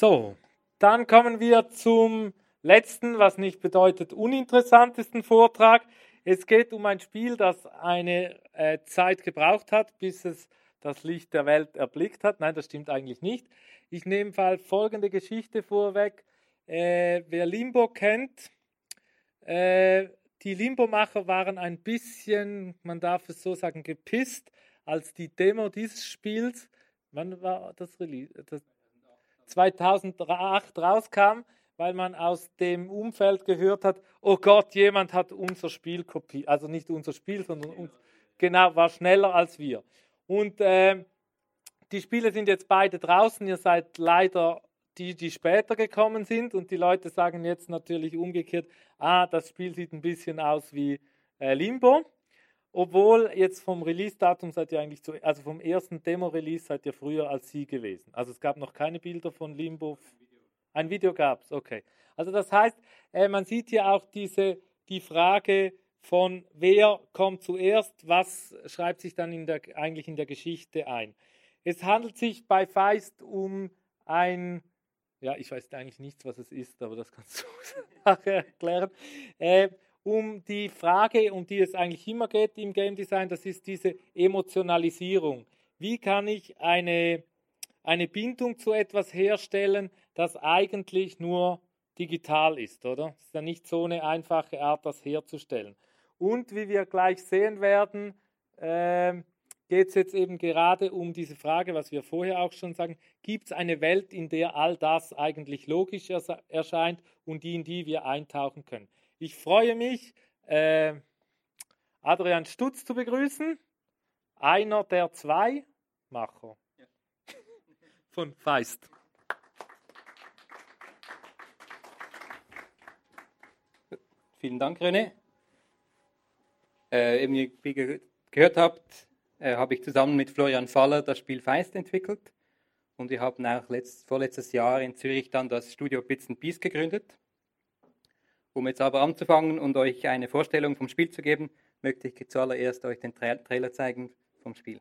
So, dann kommen wir zum letzten, was nicht bedeutet uninteressantesten Vortrag. Es geht um ein Spiel, das eine äh, Zeit gebraucht hat, bis es das Licht der Welt erblickt hat. Nein, das stimmt eigentlich nicht. Ich nehme mal folgende Geschichte vorweg. Äh, wer Limbo kennt, äh, die Limbo-Macher waren ein bisschen, man darf es so sagen, gepisst, als die Demo dieses Spiels, wann war das Release? Das 2008 rauskam, weil man aus dem Umfeld gehört hat, oh Gott, jemand hat unser Spiel kopiert, also nicht unser Spiel, sondern uns, genau, war schneller als wir. Und äh, die Spiele sind jetzt beide draußen, ihr seid leider die, die später gekommen sind und die Leute sagen jetzt natürlich umgekehrt, ah, das Spiel sieht ein bisschen aus wie äh, Limbo. Obwohl jetzt vom Release-Datum seid ihr eigentlich zu, also vom ersten Demo-Release seid ihr früher als sie gewesen. Also es gab noch keine Bilder von Limbo. Ein Video gab es, okay. Also das heißt, äh, man sieht hier auch diese, die Frage von wer kommt zuerst, was schreibt sich dann in der, eigentlich in der Geschichte ein. Es handelt sich bei Feist um ein, ja, ich weiß eigentlich nichts, was es ist, aber das kannst du nachher erklären. Äh, um die Frage, um die es eigentlich immer geht im Game Design, das ist diese Emotionalisierung. Wie kann ich eine, eine Bindung zu etwas herstellen, das eigentlich nur digital ist, oder? Es ist ja nicht so eine einfache Art, das herzustellen. Und wie wir gleich sehen werden, äh, geht es jetzt eben gerade um diese Frage, was wir vorher auch schon sagen, gibt es eine Welt, in der all das eigentlich logisch erscheint und in die wir eintauchen können? Ich freue mich, äh, Adrian Stutz zu begrüßen, einer der zwei Macher ja. von Feist. Vielen Dank, René. Äh, eben, wie ihr gehört habt, äh, habe ich zusammen mit Florian Faller das Spiel Feist entwickelt. Und wir haben auch letzt, vorletztes Jahr in Zürich dann das Studio Bits and Bees gegründet. Um jetzt aber anzufangen und euch eine Vorstellung vom Spiel zu geben, möchte ich zuallererst euch den Trailer zeigen vom Spiel.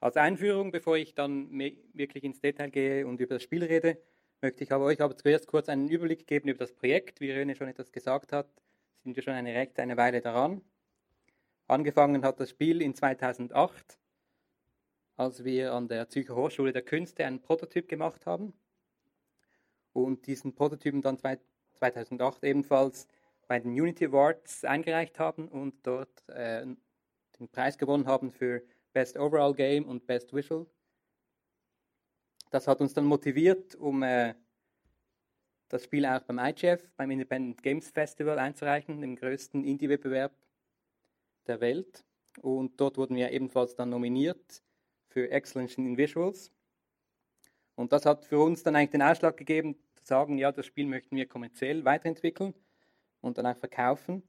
Als Einführung, bevor ich dann wirklich ins Detail gehe und über das Spiel rede, möchte ich aber euch aber zuerst kurz einen Überblick geben über das Projekt. Wie René schon etwas gesagt hat, sind wir schon eine recht eine Weile daran. Angefangen hat das Spiel in 2008, als wir an der Zürcher Hochschule der Künste einen Prototyp gemacht haben und diesen Prototypen dann 2008 ebenfalls bei den Unity Awards eingereicht haben und dort äh, den Preis gewonnen haben für Best Overall Game und Best Visual. Das hat uns dann motiviert, um äh, das Spiel auch beim IGF, beim Independent Games Festival einzureichen, dem größten Indie-Wettbewerb der Welt. Und dort wurden wir ebenfalls dann nominiert für Excellence in Visuals. Und das hat für uns dann eigentlich den Ausschlag gegeben, zu sagen, ja, das Spiel möchten wir kommerziell weiterentwickeln und dann auch verkaufen.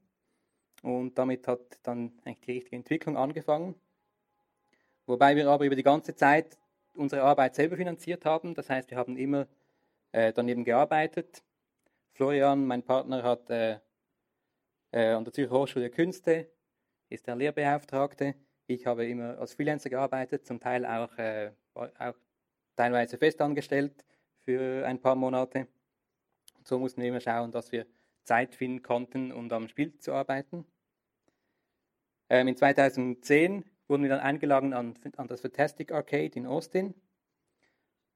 Und damit hat dann eigentlich die richtige Entwicklung angefangen. Wobei wir aber über die ganze Zeit unsere Arbeit selber finanziert haben. Das heißt, wir haben immer äh, daneben gearbeitet. Florian, mein Partner, hat äh, Äh, an der Zürcher Hochschule der Künste ist er Lehrbeauftragte. Ich habe immer als Freelancer gearbeitet, zum Teil auch, äh, auch teilweise festangestellt für ein paar Monate. Und so mussten wir immer schauen, dass wir Zeit finden konnten, um am Spiel zu arbeiten. Ähm, in 2010 wurden wir dann eingeladen an, an das Fantastic Arcade in Austin.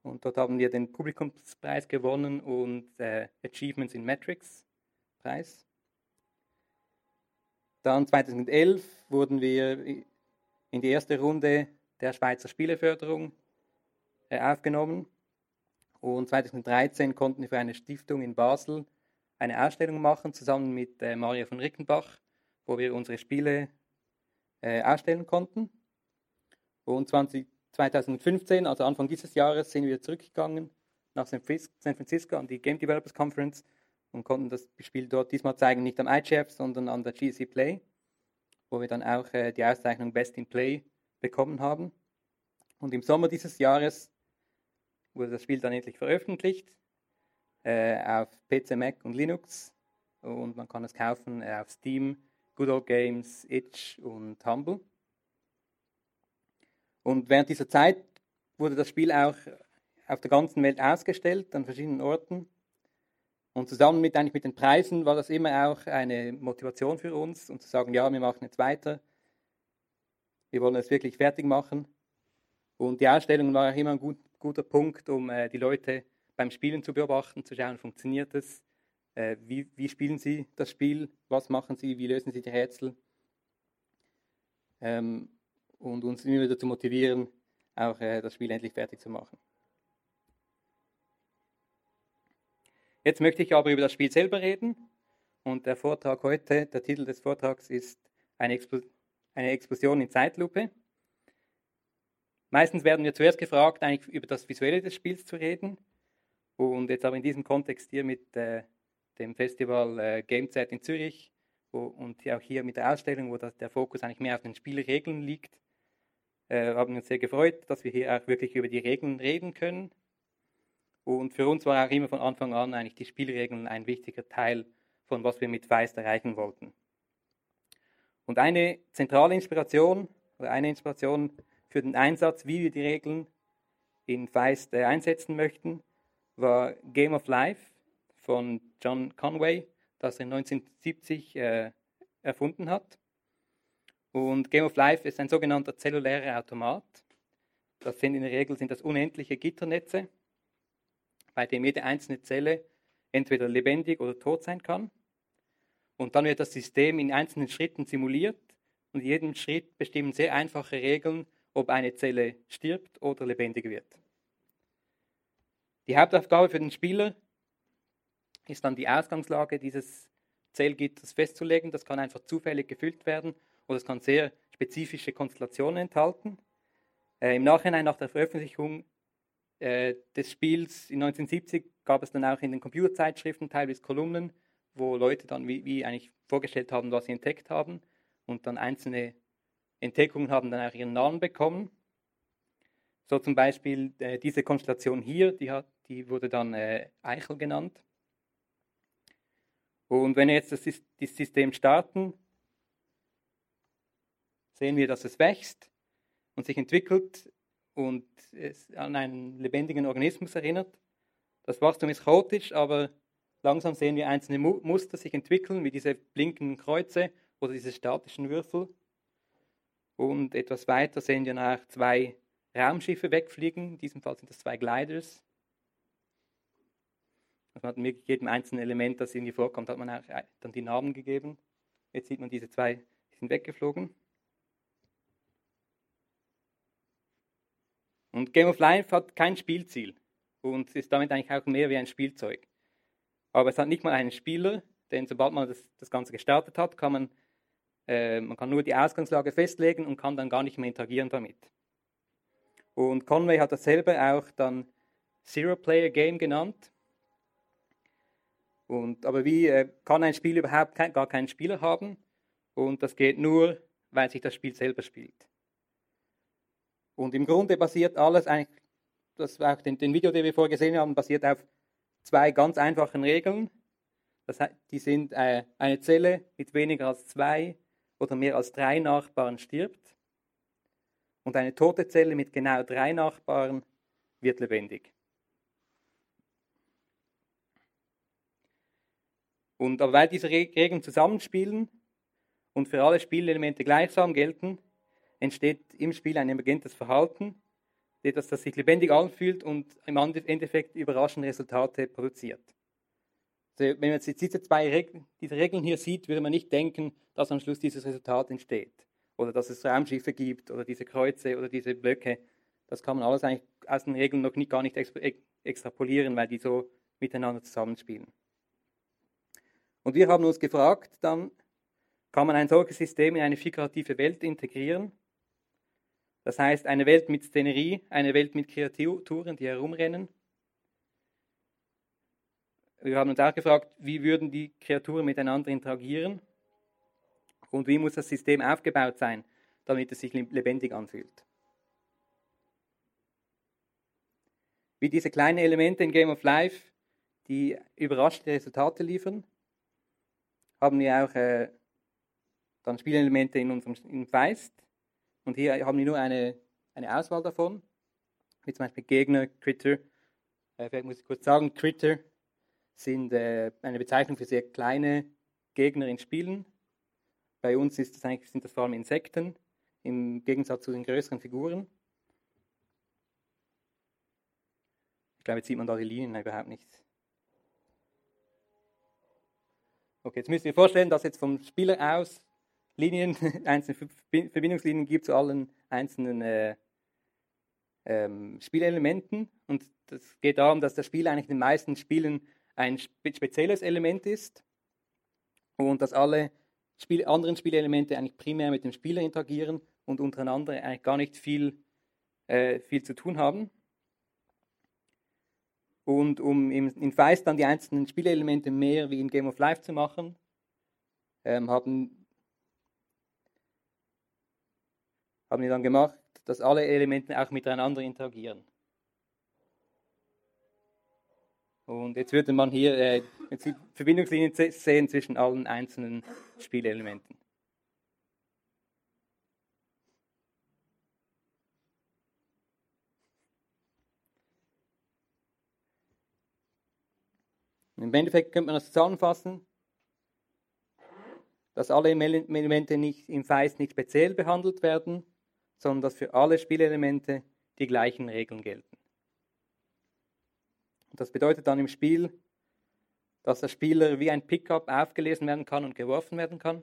Und dort haben wir den Publikumspreis gewonnen und äh, Achievements in Metrics Preis. Dann 2011 wurden wir in die erste Runde der Schweizer Spieleförderung äh, aufgenommen. Und 2013 konnten wir für eine Stiftung in Basel eine Ausstellung machen, zusammen mit äh, Maria von Rickenbach, wo wir unsere Spiele äh, ausstellen konnten. Und 20, 2015, also Anfang dieses Jahres, sind wir zurückgegangen nach San Francisco an die Game Developers Conference und konnten das Spiel dort diesmal zeigen, nicht am IGF, sondern an der GC Play, wo wir dann auch äh, die Auszeichnung Best in Play bekommen haben. Und im Sommer dieses Jahres wurde das Spiel dann endlich veröffentlicht äh, auf PC, Mac und Linux und man kann es kaufen äh, auf Steam, Good Old Games, Itch und Humble. Und während dieser Zeit wurde das Spiel auch auf der ganzen Welt ausgestellt, an verschiedenen Orten. Und zusammen mit, eigentlich mit den Preisen war das immer auch eine Motivation für uns, um zu sagen, ja, wir machen jetzt weiter. Wir wollen es wirklich fertig machen. Und die Ausstellung war auch immer ein gut, guter Punkt, um äh, die Leute beim Spielen zu beobachten, zu schauen, funktioniert es, äh, wie, wie, spielen sie das Spiel, was machen sie, wie lösen sie die Rätsel. Ähm, und uns immer wieder zu motivieren, auch äh, das Spiel endlich fertig zu machen. Jetzt möchte ich aber über das Spiel selber reden. Und der Vortrag heute, der Titel des Vortrags ist eine, Expl eine Explosion in Zeitlupe. Meistens werden wir zuerst gefragt, eigentlich über das Visuelle des Spiels zu reden. Und jetzt aber in diesem Kontext hier mit äh, dem Festival äh, GameZ in Zürich wo, und auch hier mit der Ausstellung, wo das, der Fokus eigentlich mehr auf den Spielregeln liegt, äh, haben uns sehr gefreut, dass wir hier auch wirklich über die Regeln reden können. Und für uns war auch immer von Anfang an eigentlich die Spielregeln ein wichtiger Teil von was wir mit Feist erreichen wollten. Und eine zentrale Inspiration oder eine Inspiration für den Einsatz, wie wir die Regeln in Feist äh, einsetzen möchten, war Game of Life von John Conway, das er 1970 äh, erfunden hat. Und Game of Life ist ein sogenannter zellulärer Automat. Das sind in der Regel sind das unendliche Gitternetze, bei dem jede einzelne Zelle entweder lebendig oder tot sein kann. Und dann wird das System in einzelnen Schritten simuliert und in jedem Schritt bestimmen sehr einfache Regeln, ob eine Zelle stirbt oder lebendig wird. Die Hauptaufgabe für den Spieler ist dann die Ausgangslage dieses Zellgitters festzulegen. Das kann einfach zufällig gefüllt werden oder es kann sehr spezifische Konstellationen enthalten. Äh, Im Nachhinein, nach der Veröffentlichung äh, des Spiels in 1970, gab es dann auch in den Computerzeitschriften teilweise Kolumnen, wo Leute dann wie, wie eigentlich vorgestellt haben, was sie entdeckt haben und dann einzelne Entdeckungen haben dann auch ihren Namen bekommen. So zum Beispiel äh, diese Konstellation hier, die, hat, die wurde dann äh, Eichel genannt. Und wenn wir jetzt das, das System starten, sehen wir, dass es wächst und sich entwickelt und es an einen lebendigen Organismus erinnert. Das Wachstum ist chaotisch, aber langsam sehen wir einzelne Muster sich entwickeln, wie diese blinkenden Kreuze oder diese statischen Würfel. Und etwas weiter sehen wir nach zwei Raumschiffe wegfliegen. In diesem Fall sind das zwei Gliders. Also man hat jedem einzelnen Element, das irgendwie vorkommt, hat man auch dann die Namen gegeben. Jetzt sieht man diese zwei, die sind weggeflogen. Und Game of Life hat kein Spielziel und ist damit eigentlich auch mehr wie ein Spielzeug. Aber es hat nicht mal einen Spieler, denn sobald man das, das Ganze gestartet hat, kann man, äh, man kann nur die Ausgangslage festlegen und kann dann gar nicht mehr interagieren damit. Und Conway hat dasselbe auch dann Zero-Player-Game genannt. Und, aber wie äh, kann ein Spiel überhaupt kein, gar keinen Spieler haben? Und das geht nur, weil sich das Spiel selber spielt. Und im Grunde basiert alles eigentlich, das auch den, den Video, den wir vorher gesehen haben, basiert auf zwei ganz einfachen Regeln. Das die sind äh, eine Zelle mit weniger als zwei oder mehr als drei Nachbarn stirbt und eine tote Zelle mit genau drei Nachbarn wird lebendig. Und aber weil diese Regeln zusammenspielen und für alle Spielelemente gleichsam gelten, entsteht im Spiel ein emergentes Verhalten, etwas, das sich lebendig anfühlt und im Endeffekt überraschende Resultate produziert. Also wenn man jetzt diese zwei Regeln, diese Regeln hier sieht, würde man nicht denken, dass am Schluss dieses Resultat entsteht. Oder dass es Raumschiffe gibt oder diese Kreuze oder diese Blöcke. Das kann man alles eigentlich aus den Regeln noch nicht, gar nicht extrapolieren, weil die so miteinander zusammenspielen. Und wir haben uns gefragt, dann kann man ein solches System in eine figurative Welt integrieren. Das heißt, eine Welt mit Szenerie, eine Welt mit Kreaturen, die herumrennen. Wir haben uns auch gefragt, wie würden die Kreaturen miteinander interagieren und wie muss das System aufgebaut sein, damit es sich lebendig anfühlt. Wie diese kleinen Elemente in Game of Life, die überraschende Resultate liefern, haben wir auch äh, dann Spielelemente in unserem in Feist. Und hier haben wir nur eine, eine Auswahl davon, wie zum Beispiel Gegner, Critter. Äh, vielleicht muss ich kurz sagen, Critter sind äh, eine Bezeichnung für sehr kleine Gegner in Spielen. Bei uns ist das eigentlich, sind das vor allem Insekten, im Gegensatz zu den größeren Figuren. Ich glaube, jetzt sieht man da die Linien überhaupt nicht. Okay, jetzt müsst ihr vorstellen, dass jetzt vom Spieler aus Linien, einzelne Verbindungslinien gibt zu allen einzelnen äh, ähm, Spielelementen. Und das geht darum, dass das Spiel eigentlich in den meisten Spielen ein spezielles Element ist und dass alle Spiel, anderen Spielelemente eigentlich primär mit dem Spieler interagieren und untereinander eigentlich gar nicht viel, äh, viel zu tun haben. Und um in Feist dann die einzelnen Spielelemente mehr wie in Game of Life zu machen, ähm, haben, haben wir dann gemacht, dass alle Elemente auch miteinander interagieren. Und jetzt würde man hier äh, Verbindungslinien sehen zwischen allen einzelnen Spielelementen. Im Endeffekt könnte man das zusammenfassen, dass alle Elemente nicht im Feist nicht speziell behandelt werden, sondern dass für alle Spielelemente die gleichen Regeln gelten. Und das bedeutet dann im Spiel, dass der Spieler wie ein Pickup aufgelesen werden kann und geworfen werden kann.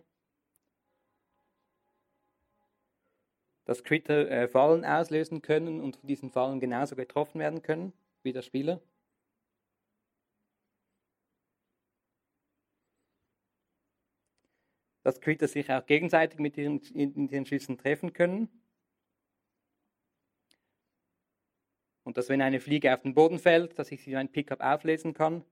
Dass Critter äh, Fallen auslösen können und von diesen Fallen genauso getroffen werden können wie der Spieler. Dass Critter sich auch gegenseitig mit ihren, in ihren Schüssen treffen können. Und dass wenn eine Fliege auf den Boden fällt, dass ich sie ein Pickup auflesen kann.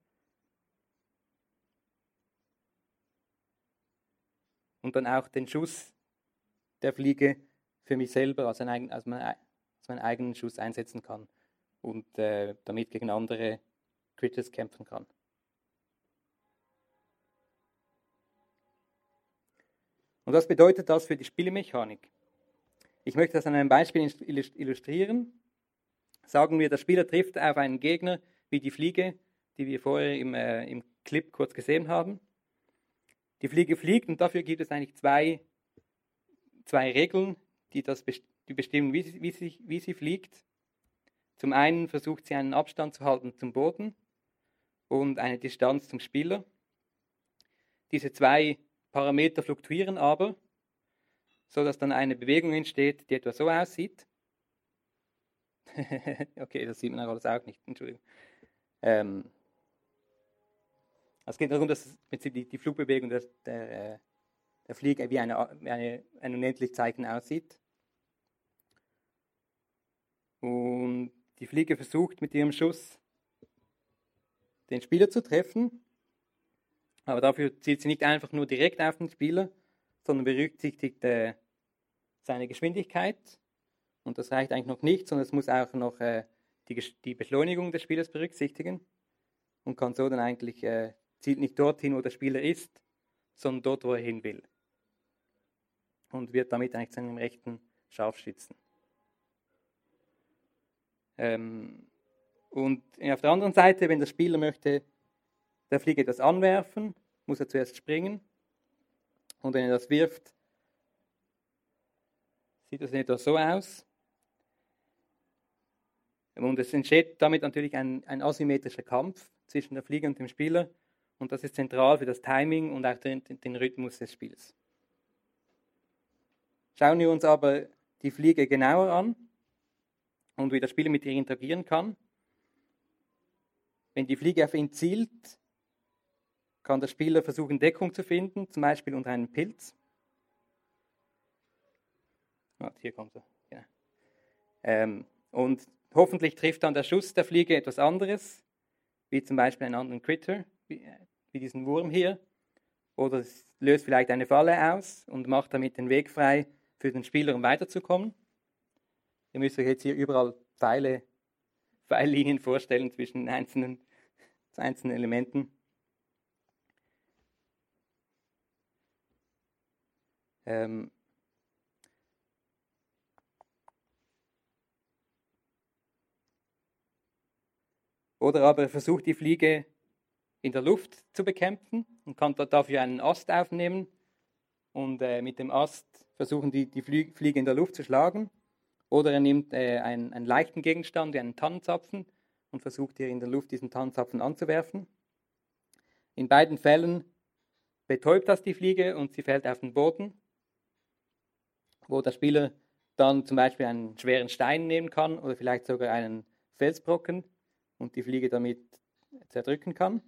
Und dann auch den Schuss der Fliege für mich selber als, ein, als, mein, als meinen eigenen Schuss einsetzen kann und äh, damit gegen andere Critters kämpfen kann. Und was bedeutet das für die Spielmechanik? Ich möchte das an einem Beispiel illustrieren. Sagen wir, der Spieler trifft auf einen Gegner wie die Fliege, die wir vorher im, äh, im Clip kurz gesehen haben. Die Fliege fliegt und dafür gibt es eigentlich zwei, zwei Regeln, die, das, die bestimmen, wie sie, wie, sie, wie sie fliegt. Zum einen versucht sie einen Abstand zu halten zum Boden und eine Distanz zum Spieler. Diese zwei Parameter fluktuieren aber, so dass dann eine Bewegung entsteht, die etwa so aussieht. okay, das sieht man alles auch nicht, Entschuldigung. Ähm, es geht darum, dass die, Flugbewegung der, der, äh, der Fliege wie eine, eine, ein unendlich Zeichen aussieht. Und die Fliege versucht mit ihrem Schuss den Spieler zu treffen. Aber dafür zielt sie nicht einfach nur direkt auf den Spieler, sondern berücksichtigt äh, seine Geschwindigkeit. Und das reicht eigentlich noch nicht, sondern es muss auch noch äh, die, die, Beschleunigung des Spielers berücksichtigen und kann so dann eigentlich äh, zielt nicht dorthin, wo der Spieler ist, sondern dort, wo er hin will. Und wird damit eigentlich zu einem rechten Scharfschützen. Ähm, und auf der anderen Seite, wenn der Spieler möchte der Fliege etwas anwerfen, muss er zuerst springen. Und wenn er das wirft, sieht das in etwa so aus. Und es entsteht damit natürlich ein, ein asymmetrischer Kampf zwischen der Fliege und dem Spieler. Und das ist zentral für das Timing und auch den, den Rhythmus des Spiels. Schauen wir uns aber die Fliege genauer an und wie der Spieler mit ihr interagieren kann. Wenn die Fliege auf ihn zielt, kann der Spieler versuchen, Deckung zu finden, zum Beispiel unter einem Pilz. Ah, hier kommt er. Ja. Ähm, und hoffentlich trifft dann der Schuss der Fliege etwas anderes, wie zum Beispiel einen anderen Critter, wie, wie diesen Wurm hier. Oder es löst vielleicht eine Falle aus und macht damit den Weg frei für den Spieler, um weiterzukommen. Ihr müsst euch jetzt hier überall Pfeile, Pfeillinien vorstellen zwischen einzelnen, einzelnen Elementen. Ähm, Oder aber er versucht die Fliege in der Luft zu bekämpfen und kann dafür einen Ast aufnehmen und äh, mit dem Ast versuchen, die, die Fliege in der Luft zu schlagen. Oder er nimmt äh, einen, einen, leichten Gegenstand, wie einen Tannenzapfen, und versucht hier in der Luft diesen Tannenzapfen anzuwerfen. In beiden Fällen betäubt das die Fliege und sie fällt auf den Boden, wo der Spieler dann zum Beispiel einen schweren Stein nehmen kann oder vielleicht sogar einen Felsbrocken und die Fliege damit zerdrücken kann.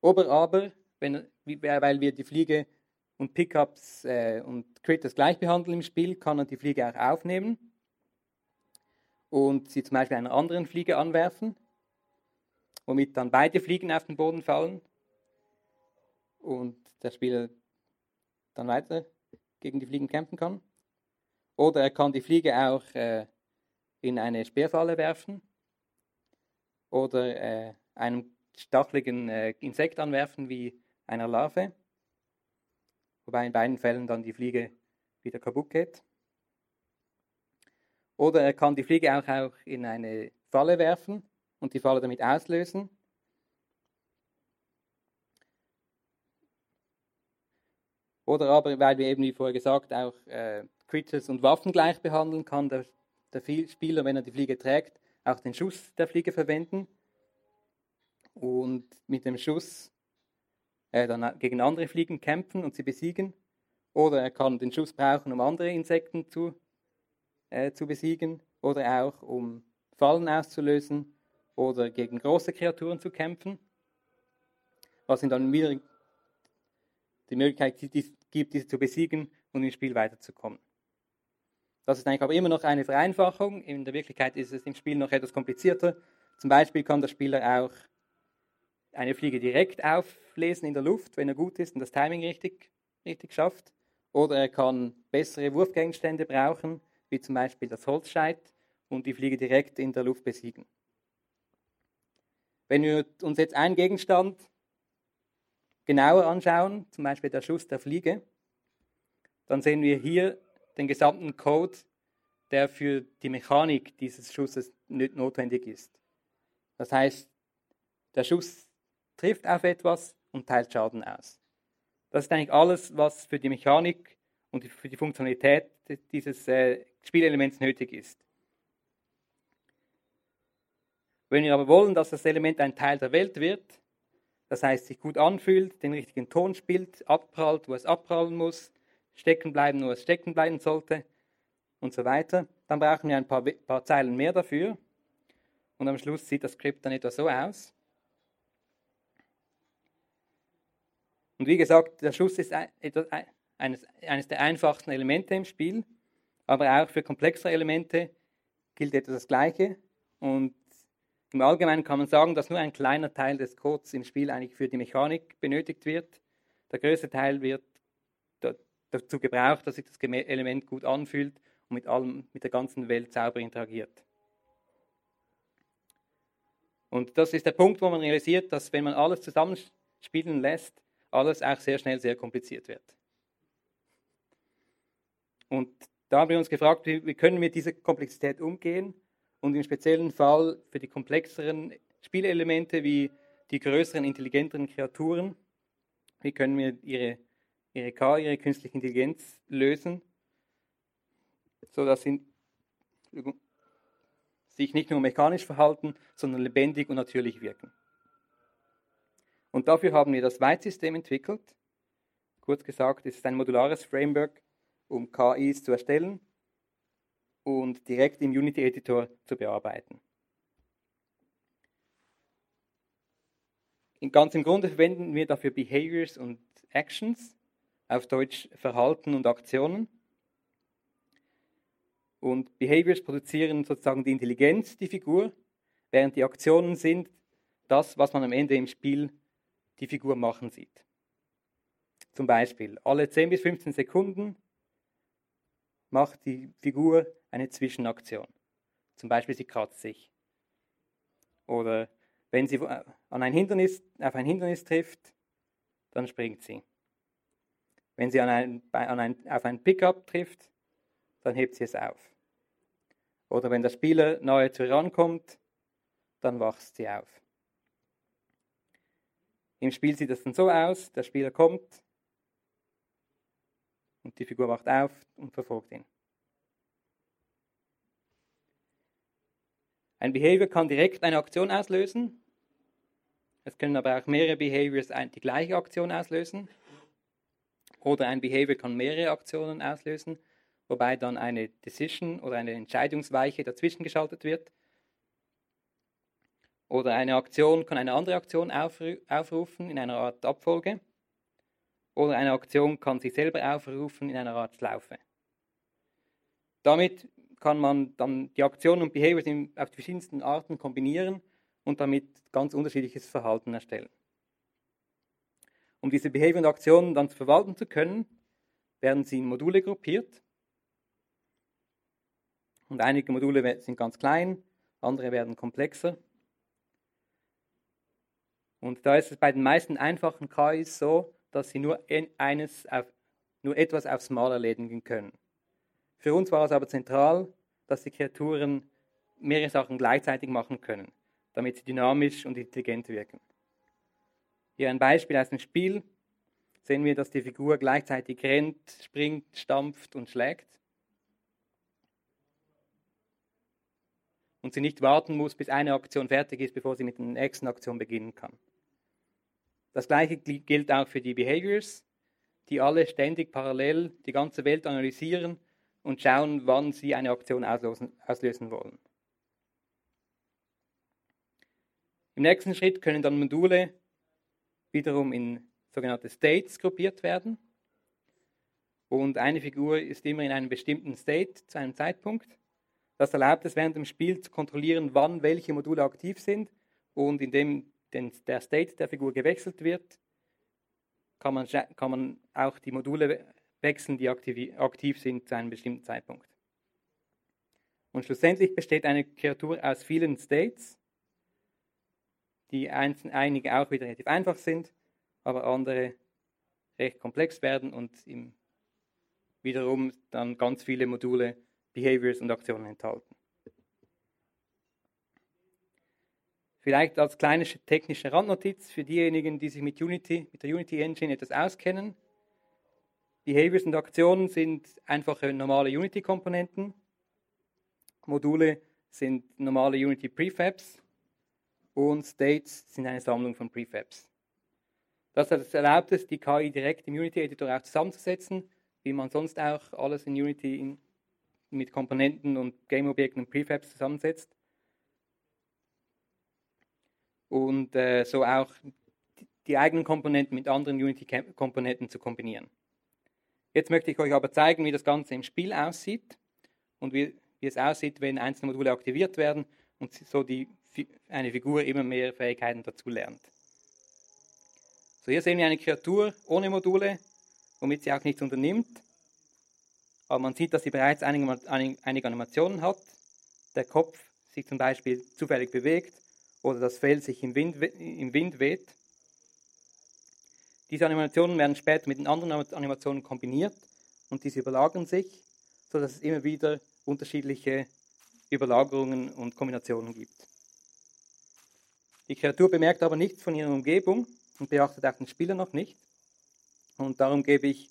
Oder aber, wenn, weil wir die Fliege und Pickups äh, und Critters gleich behandeln im Spiel, kann er die Fliege auch aufnehmen und sie zum Beispiel einer anderen Fliege anwerfen, womit dann beide Fliegen auf den Boden fallen und der Spieler dann weiter gegen die Fliegen kämpfen kann. Oder er kann die Fliege auch äh, in eine Speerfalle werfen oder äh, einem stacheligen äh, Insekt anwerfen wie einer Larve, wobei in beiden Fällen dann die Fliege wieder kaputt geht. Oder er kann die Fliege auch, auch in eine Falle werfen und die Falle damit auslösen. Oder aber, weil wir eben wie vorher gesagt auch äh, Creatures und Waffen gleich behandeln, kann der der Spieler, wenn er die Fliege trägt, auch den Schuss der Fliege verwenden und mit dem Schuss äh, dann gegen andere Fliegen kämpfen und sie besiegen. Oder er kann den Schuss brauchen, um andere Insekten zu, äh, zu besiegen oder auch um Fallen auszulösen oder gegen große Kreaturen zu kämpfen. Was ihm dann wieder die Möglichkeit gibt, diese zu besiegen und im Spiel weiterzukommen. Das ist eigentlich aber immer noch eine Vereinfachung. In der Wirklichkeit ist es im Spiel noch etwas komplizierter. Zum Beispiel kann der Spieler auch eine Fliege direkt auflesen in der Luft, wenn er gut ist und das Timing richtig, richtig schafft. Oder er kann bessere Wurfgegenstände brauchen, wie zum Beispiel das Holzscheit, und die Fliege direkt in der Luft besiegen. Wenn wir uns jetzt einen Gegenstand genauer anschauen, zum Beispiel der Schuss der Fliege, dann sehen wir hier den gesamten Code, der für die Mechanik dieses Schusses notwendig ist. Das heißt, der Schuss trifft auf etwas und teilt Schaden aus. Das ist eigentlich alles, was für die Mechanik und für die Funktionalität dieses äh, Spielelements nötig ist. Wenn wir aber wollen, dass das Element ein Teil der Welt wird, das heißt sich gut anfühlt, den richtigen Ton spielt, abprallt, wo es abprallen muss, stecken bleiben, wo es stecken bleiben sollte und so weiter. Dann brauchen wir ein paar, paar Zeilen mehr dafür. Und am Schluss sieht das Skript dann etwa so aus. Und wie gesagt, der Schuss ist eines, eines der einfachsten Elemente im Spiel, aber auch für komplexere Elemente gilt etwa das Gleiche. Und im Allgemeinen kann man sagen, dass nur ein kleiner Teil des Codes im Spiel eigentlich für die Mechanik benötigt wird. Der größte Teil wird dazu gebraucht, dass sich das Element gut anfühlt und mit allem, mit der ganzen Welt sauber interagiert. Und das ist der Punkt, wo man realisiert, dass wenn man alles zusammenspielen lässt, alles auch sehr schnell sehr kompliziert wird. Und da haben wir uns gefragt, wie, können wir mit dieser Komplexität umgehen und im speziellen Fall für die komplexeren Spielelemente wie die größeren, intelligenteren Kreaturen, wie können wir ihre, ihre K, ihre künstliche Intelligenz lösen, sodass sie sich nicht nur mechanisch verhalten, sondern lebendig und natürlich wirken. Und dafür haben wir das Weitsystem entwickelt. Kurz gesagt, es ist ein modulares Framework, um KIs zu erstellen und direkt im Unity Editor zu bearbeiten. Ganz im Grunde verwenden wir dafür Behaviors und Actions, auf Deutsch Verhalten und Aktionen. Und Behaviors produzieren sozusagen die Intelligenz, die Figur, während die Aktionen sind das, was man am Ende im Spiel die Figur machen sieht. Zum Beispiel, alle 10 bis 15 Sekunden macht die Figur eine Zwischenaktion. Zum Beispiel, sie kratzt sich. Oder wenn sie an ein Hindernis, auf ein Hindernis trifft, dann springt sie. Wenn sie an ein, an ein, auf ein Pickup trifft, dann hebt sie es auf. Oder wenn der Spieler nahe zu ihr rankommt, dann wacht sie auf. Im Spiel sieht es dann so aus, der Spieler kommt und die Figur wacht auf und verfolgt ihn. Ein Behavior kann direkt eine Aktion auslösen. Es können aber auch mehrere Behaviors die gleiche Aktion auslösen. Oder ein Behavior kann mehrere Aktionen auslösen, wobei dann eine Decision oder eine Entscheidungsweiche dazwischen geschaltet wird. Oder eine Aktion kann eine andere Aktion aufrufen in einer Art Abfolge. Oder eine Aktion kann sich selber aufrufen in einer Art Schlaufe. Damit kann man dann die Aktionen und Behaviors auf die verschiedensten Arten kombinieren und damit ganz unterschiedliches Verhalten erstellen. Um diese Behavior und Aktionen dann verwalten zu können, werden sie in Module gruppiert. Und einige Module sind ganz klein, andere werden komplexer. Und da ist es bei den meisten einfachen KIs so, dass sie nur, eines auf, nur etwas aufs Mal erledigen können. Für uns war es aber zentral, dass die Kreaturen mehrere Sachen gleichzeitig machen können, damit sie dynamisch und intelligent wirken. Hier ein Beispiel aus dem Spiel. Sehen wir, dass die Figur gleichzeitig rennt, springt, stampft und schlägt. Und sie nicht warten muss, bis eine Aktion fertig ist, bevor sie mit der nächsten Aktion beginnen kann. Das gleiche gilt auch für die Behaviors, die alle ständig parallel die ganze Welt analysieren und schauen, wann sie eine Aktion auslösen, auslösen wollen. Im nächsten Schritt können dann Module wiederum in sogenannte States gruppiert werden. Und eine Figur ist immer in einem bestimmten State zu einem Zeitpunkt. Das erlaubt es während dem Spiel zu kontrollieren, wann welche Module aktiv sind. Und indem der State der Figur gewechselt wird, kann man, kann man auch die Module wechseln, die aktiv sind zu einem bestimmten Zeitpunkt. Und schlussendlich besteht eine Kreatur aus vielen States, die einige auch wieder relativ einfach sind, aber andere recht komplex werden und im, wiederum dann ganz viele Module, Behaviors und Aktionen enthalten. Vielleicht als kleine technische Randnotiz für diejenigen, die sich mit Unity, mit der Unity Engine etwas auskennen. Behaviors und Aktionen sind einfache normale Unity-Komponenten. Module sind normale Unity Prefabs und States sind eine Sammlung von Prefabs. Das erlaubt es, die KI direkt im Unity-Editor auch zusammenzusetzen, wie man sonst auch alles in Unity in, mit Komponenten und Game-Objekten und Prefabs zusammensetzt. Und äh, so auch die eigenen Komponenten mit anderen Unity-Komponenten zu kombinieren. Jetzt möchte ich euch aber zeigen, wie das Ganze im Spiel aussieht und wie, wie es aussieht, wenn einzelne Module aktiviert werden und so die, eine Figur immer mehr Fähigkeiten dazu lernt. So, hier sehen wir eine Kreatur ohne Module, womit sie auch nichts unternimmt. Aber man sieht, dass sie bereits einige, einige Animationen hat. Der Kopf sich zum Beispiel zufällig bewegt oder das Fell sich im Wind, im Wind weht. Diese Animationen werden später mit den anderen Animationen kombiniert und diese überlagern sich, sodass es immer wieder unterschiedliche Überlagerungen und Kombinationen gibt. Die Kreatur bemerkt aber nichts von ihrer Umgebung und beachtet auch den Spieler noch nicht. Und darum gebe ich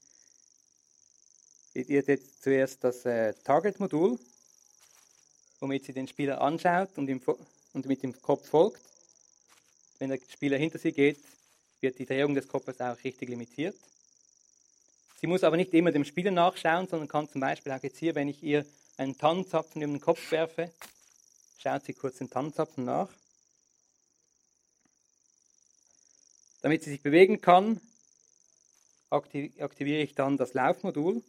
ihr jetzt zuerst das äh, Target-Modul, womit sie den Spieler anschaut und, ihm, und mit dem Kopf folgt. Wenn der Spieler hinter sie geht, wird die Drehung des Kopfes auch richtig limitiert. Sie muss aber nicht immer dem Spieler nachschauen, sondern kann zum Beispiel auch jetzt hier, wenn ich ihr einen Tannenzapfen über den Kopf werfe, schaut sie kurz den Tannenzapfen nach. Damit sie sich bewegen kann, aktiviere ich dann das Laufmodul.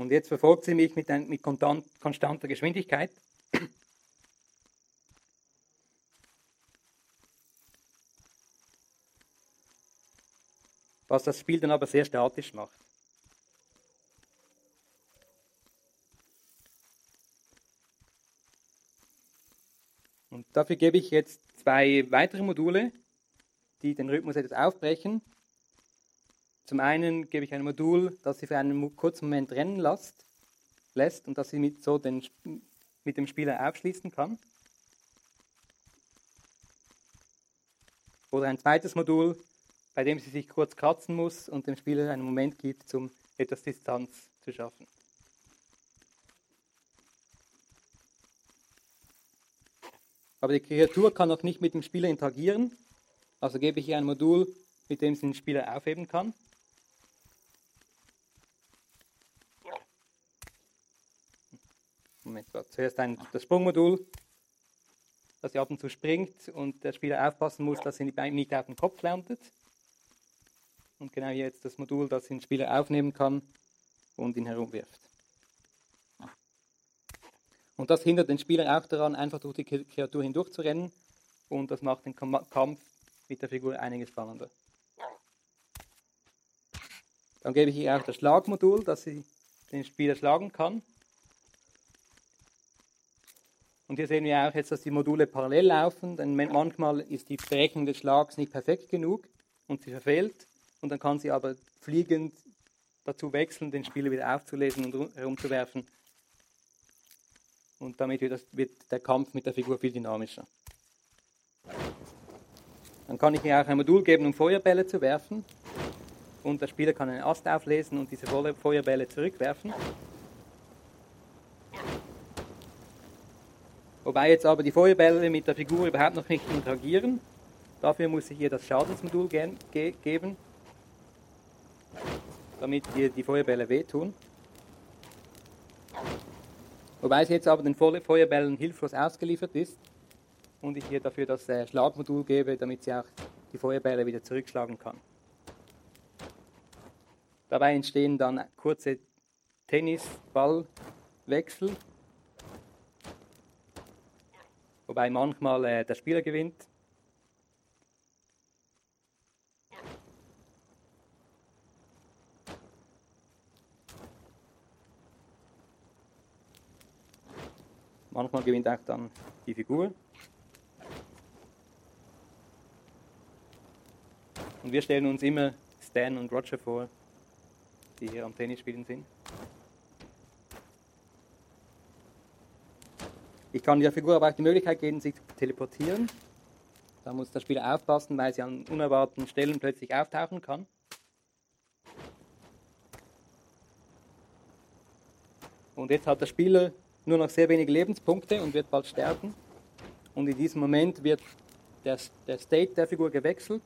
Und jetzt verfolgt sie mich mit, ein, mit konstanter Geschwindigkeit. Was das Spiel dann aber sehr statisch macht. Und dafür gebe ich jetzt zwei weitere Module, die den Rhythmus etwas aufbrechen. Zum einen gebe ich ein Modul, das sie für einen kurzen Moment rennen lässt, lässt und das sie mit, so den, mit dem Spieler aufschließen kann. Oder ein zweites Modul, bei dem sie sich kurz kratzen muss und dem Spieler einen Moment gibt, um etwas Distanz zu schaffen. Aber die Kreatur kann noch nicht mit dem Spieler interagieren, also gebe ich ihr ein Modul, mit dem sie den Spieler aufheben kann. Zuerst ein, das Sprungmodul, das ab und zu springt und der Spieler aufpassen muss, dass er nicht auf den Kopf landet. Und genau jetzt das Modul, das den Spieler aufnehmen kann und ihn herumwirft. Und das hindert den Spieler auch daran, einfach durch die Kreatur hindurch zu rennen. Und das macht den Kampf mit der Figur einiges spannender. Dann gebe ich ihr auch das Schlagmodul, dass sie den Spieler schlagen kann. Und hier sehen wir auch jetzt, dass die Module parallel laufen, denn manchmal ist die Berechnung des Schlags nicht perfekt genug und sie verfehlt. Und dann kann sie aber fliegend dazu wechseln, den Spieler wieder aufzulesen und herumzuwerfen. Und damit wird, das, wird der Kampf mit der Figur viel dynamischer. Dann kann ich ihr auch ein Modul geben, um Feuerbälle zu werfen. Und der Spieler kann einen Ast auflesen und diese Feuerbälle zurückwerfen. Wobei jetzt aber die Feuerbälle mit der Figur überhaupt noch nicht interagieren. Dafür muss ich ihr das Schadensmodul ge ge geben, damit ihr die Feuerbälle wehtun. Wobei sie jetzt aber den Feuerbällen hilflos ausgeliefert ist und ich ihr dafür das äh, Schlagmodul gebe, damit sie auch die Feuerbälle wieder zurückschlagen kann. Dabei entstehen dann kurze Tennisballwechsel wobei manchmal äh, der Spieler gewinnt. Manchmal gewinnt auch dann die Figur. Und wir stellen uns immer Stan und Roger vor, die hier am Tennisspielen sind. Ich kann der Figur aber auch die Möglichkeit geben, sich zu teleportieren. Da muss der Spieler aufpassen, weil sie an unerwarteten Stellen plötzlich auftauchen kann. Und jetzt hat der Spieler nur noch sehr wenige Lebenspunkte und wird bald sterben. Und in diesem Moment wird der, der State der Figur gewechselt,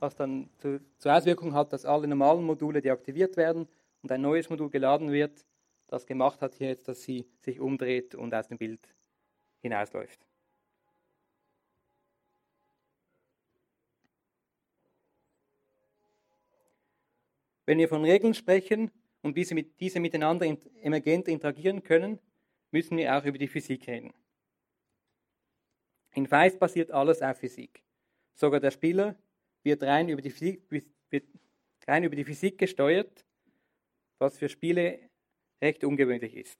was dann zu, zur Auswirkung hat, dass alle normalen Module deaktiviert werden und ein neues Modul geladen wird, das gemacht hat hier jetzt, dass sie sich umdreht und aus dem Bild hinausläuft. Wenn wir von Regeln sprechen und wie sie mit, diese miteinander emergent interagieren können, müssen wir auch über die Physik reden. In Feist basiert alles auf Physik. Sogar der Spieler wird rein über die Physik, wird rein über die Physik gesteuert, was für Spiele recht ungewöhnlich ist.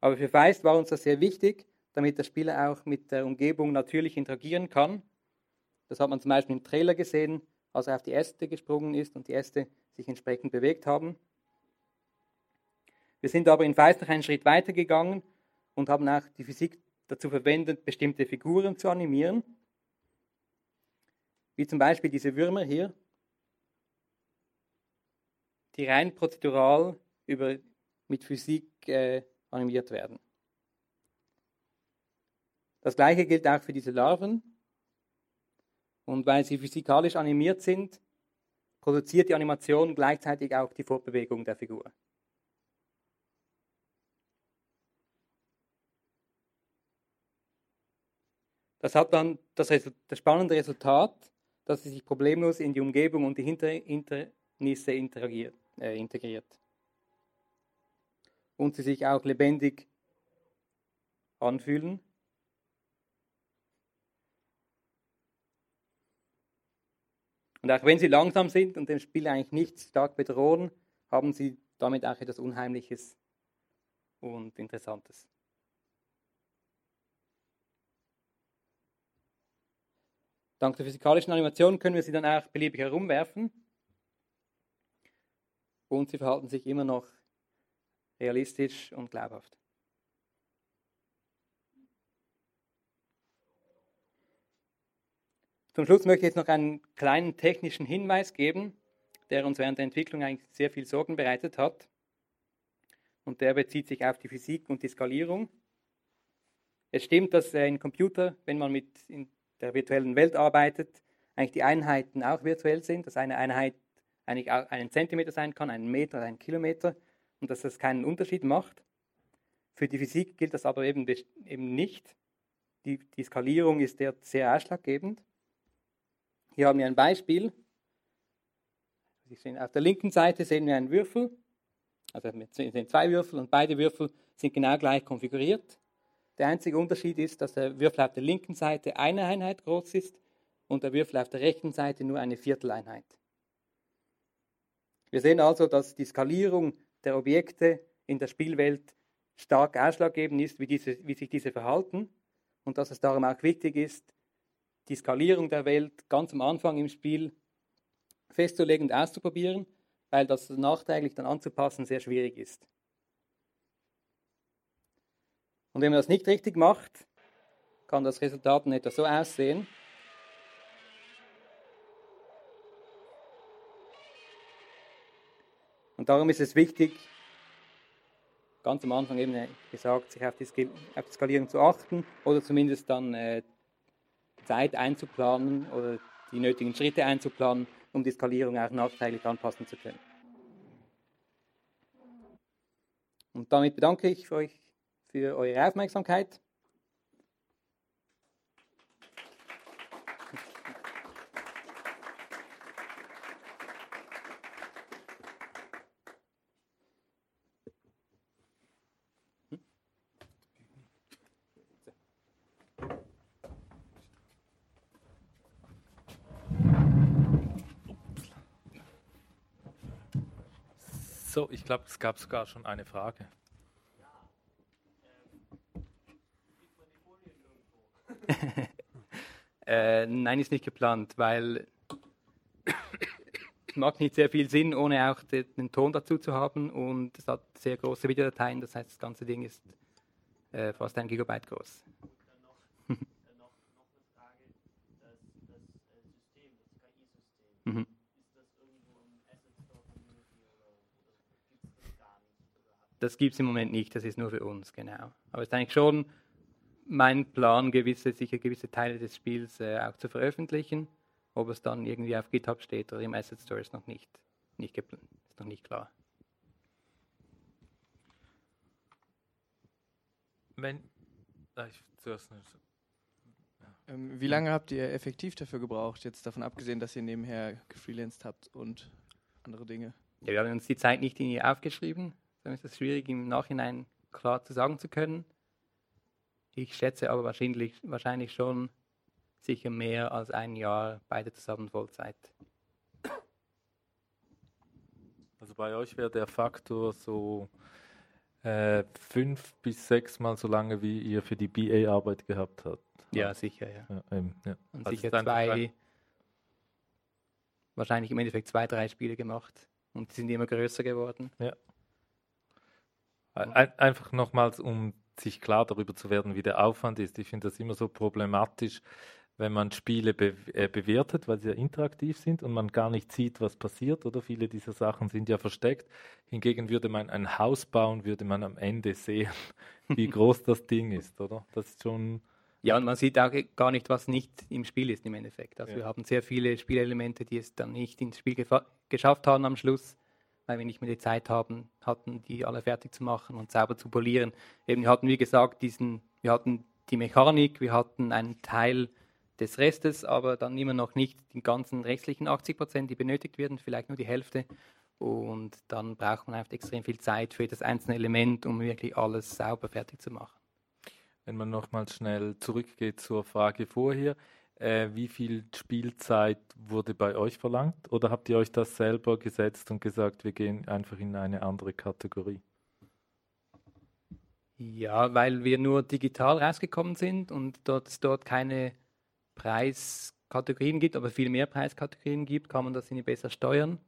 Aber für Feist war uns das sehr wichtig, damit der Spieler auch mit der Umgebung natürlich interagieren kann. Das hat man zum Beispiel im Trailer gesehen, als er auf die Äste gesprungen ist und die Äste sich entsprechend bewegt haben. Wir sind aber in Feist noch einen Schritt weiter gegangen und haben auch die Physik dazu verwendet, bestimmte Figuren zu animieren. Wie zum Beispiel diese Würmer hier, die rein prozedural über, mit Physik äh, animiert werden. Das gleiche gilt auch für diese Larven. Und weil sie physikalisch animiert sind, produziert die Animation gleichzeitig auch die Fortbewegung der Figur. Das hat dann das, das spannende Resultat, dass sie sich problemlos in die Umgebung und die Hinternisse interagiert, äh, integriert. Und sie sich auch lebendig anfühlen. Und auch wenn sie langsam sind und dem Spiel eigentlich nicht stark bedrohen, haben sie damit auch etwas Unheimliches und Interessantes. Dank der physikalischen Animation können wir sie dann auch beliebig herumwerfen. Und sie verhalten sich immer noch realistisch und glaubhaft. Zum Schluss möchte ich jetzt noch einen kleinen technischen Hinweis geben, der uns während der Entwicklung eigentlich sehr viel Sorgen bereitet hat. Und der bezieht sich auf die Physik und die Skalierung. Es stimmt, dass ein Computer, wenn man mit in der virtuellen Welt arbeitet, eigentlich die Einheiten auch virtuell sind, dass eine Einheit eigentlich einen Zentimeter sein kann, einen Meter einen Kilometer und dass das keinen Unterschied macht. Für die Physik gilt das aber eben, eben nicht. Die, die Skalierung ist sehr ausschlaggebend. Hier haben wir ein Beispiel. Auf der linken Seite sehen wir einen Würfel. Also wir sehen zwei Würfel und beide Würfel sind genau gleich konfiguriert. Der einzige Unterschied ist, dass der Würfel auf der linken Seite eine Einheit groß ist und der Würfel auf der rechten Seite nur eine Vierteleinheit. Wir sehen also, dass die Skalierung der Objekte in der Spielwelt stark ausschlaggebend ist, wie, diese, wie sich diese verhalten und dass es darum auch wichtig ist, die Skalierung der Welt ganz am Anfang im Spiel festzulegen und auszuprobieren, weil das nachträglich dann anzupassen sehr schwierig ist. Und wenn man das nicht richtig macht, kann das Resultat in etwa so aussehen. Und darum ist es wichtig, ganz am Anfang eben gesagt, sich auf die, auf die Skalierung zu achten oder zumindest dann äh, Zeit einzuplanen oder die nötigen Schritte einzuplanen, um die Skalierung auch nachträglich anpassen zu können. Und damit bedanke ich euch für eure Aufmerksamkeit. So, ich glaube, es gab sogar schon eine Frage. äh, nein, ist nicht geplant, weil es macht nicht sehr viel Sinn, ohne auch den, Ton dazu zu haben und es hat sehr große Videodateien, das heißt, das ganze Ding ist äh, fast ein Gigabyte groß. Das gibt es im Moment nicht, das ist nur für uns, genau. Aber es ist eigentlich schon mein Plan, gewisse, sicher gewisse Teile des Spiels äh, auch zu veröffentlichen. Ob es dann irgendwie auf GitHub steht oder im Asset Store ist noch nicht, nicht, ist noch nicht klar. Wenn, ah, ich zuerst nicht. Ähm, wie lange habt ihr effektiv dafür gebraucht, jetzt davon abgesehen, dass ihr nebenher gefreelanced habt und andere Dinge? Ja, wir haben uns die Zeit nicht irgendwie aufgeschrieben. Dann ist es schwierig im Nachhinein klar zu sagen zu können. Ich schätze aber wahrscheinlich, wahrscheinlich schon sicher mehr als ein Jahr, beide zusammen Vollzeit. Also bei euch wäre der Faktor so Äh, fünf bis sechs Mal so lange, wie ihr für die BA-Arbeit gehabt habt. Ja, sicher, ja. Ja, eben, ja. Und Also sicher zwei, ein- wahrscheinlich im Endeffekt zwei, drei Spiele gemacht. Und die sind immer größer geworden. Ein, einfach nochmals, um sich klar darüber zu werden, wie der Aufwand ist. Ich finde das immer so problematisch, wenn man Spiele be äh, bewertet, weil sie ja interaktiv sind und man gar nicht sieht, was passiert. Oder viele dieser Sachen sind ja versteckt. Hingegen würde man ein Haus bauen, würde man am Ende sehen, wie groß das Ding ist, oder? Das ist schon. Ja, und man sieht auch gar nicht, was nicht im Spiel ist im Endeffekt. Also Ja. wir haben sehr viele Spielelemente, die es dann nicht ins Spiel geschafft haben am Schluss, weil wir nicht mehr die Zeit haben, hatten, die alle fertig zu machen und sauber zu polieren. Eben, wir hatten, wie gesagt, diesen, wir hatten die Mechanik, wir hatten einen Teil des Restes, aber dann immer noch nicht die ganzen restlichen 80 Prozent, die benötigt werden, vielleicht nur die Hälfte. Und dann braucht man einfach extrem viel Zeit für das einzelne Element, um wirklich alles sauber fertig zu machen. Wenn man nochmal schnell zurückgeht zur Frage vorher, äh, wie viel Spielzeit wurde bei euch verlangt? Oder habt ihr euch das selber gesetzt und gesagt, wir gehen einfach in eine andere Kategorie? Ja, weil wir nur digital rausgekommen sind und dort es dort keine Preiskategorien gibt, aber viel mehr Preiskategorien gibt, kann man das irgendwie besser steuern.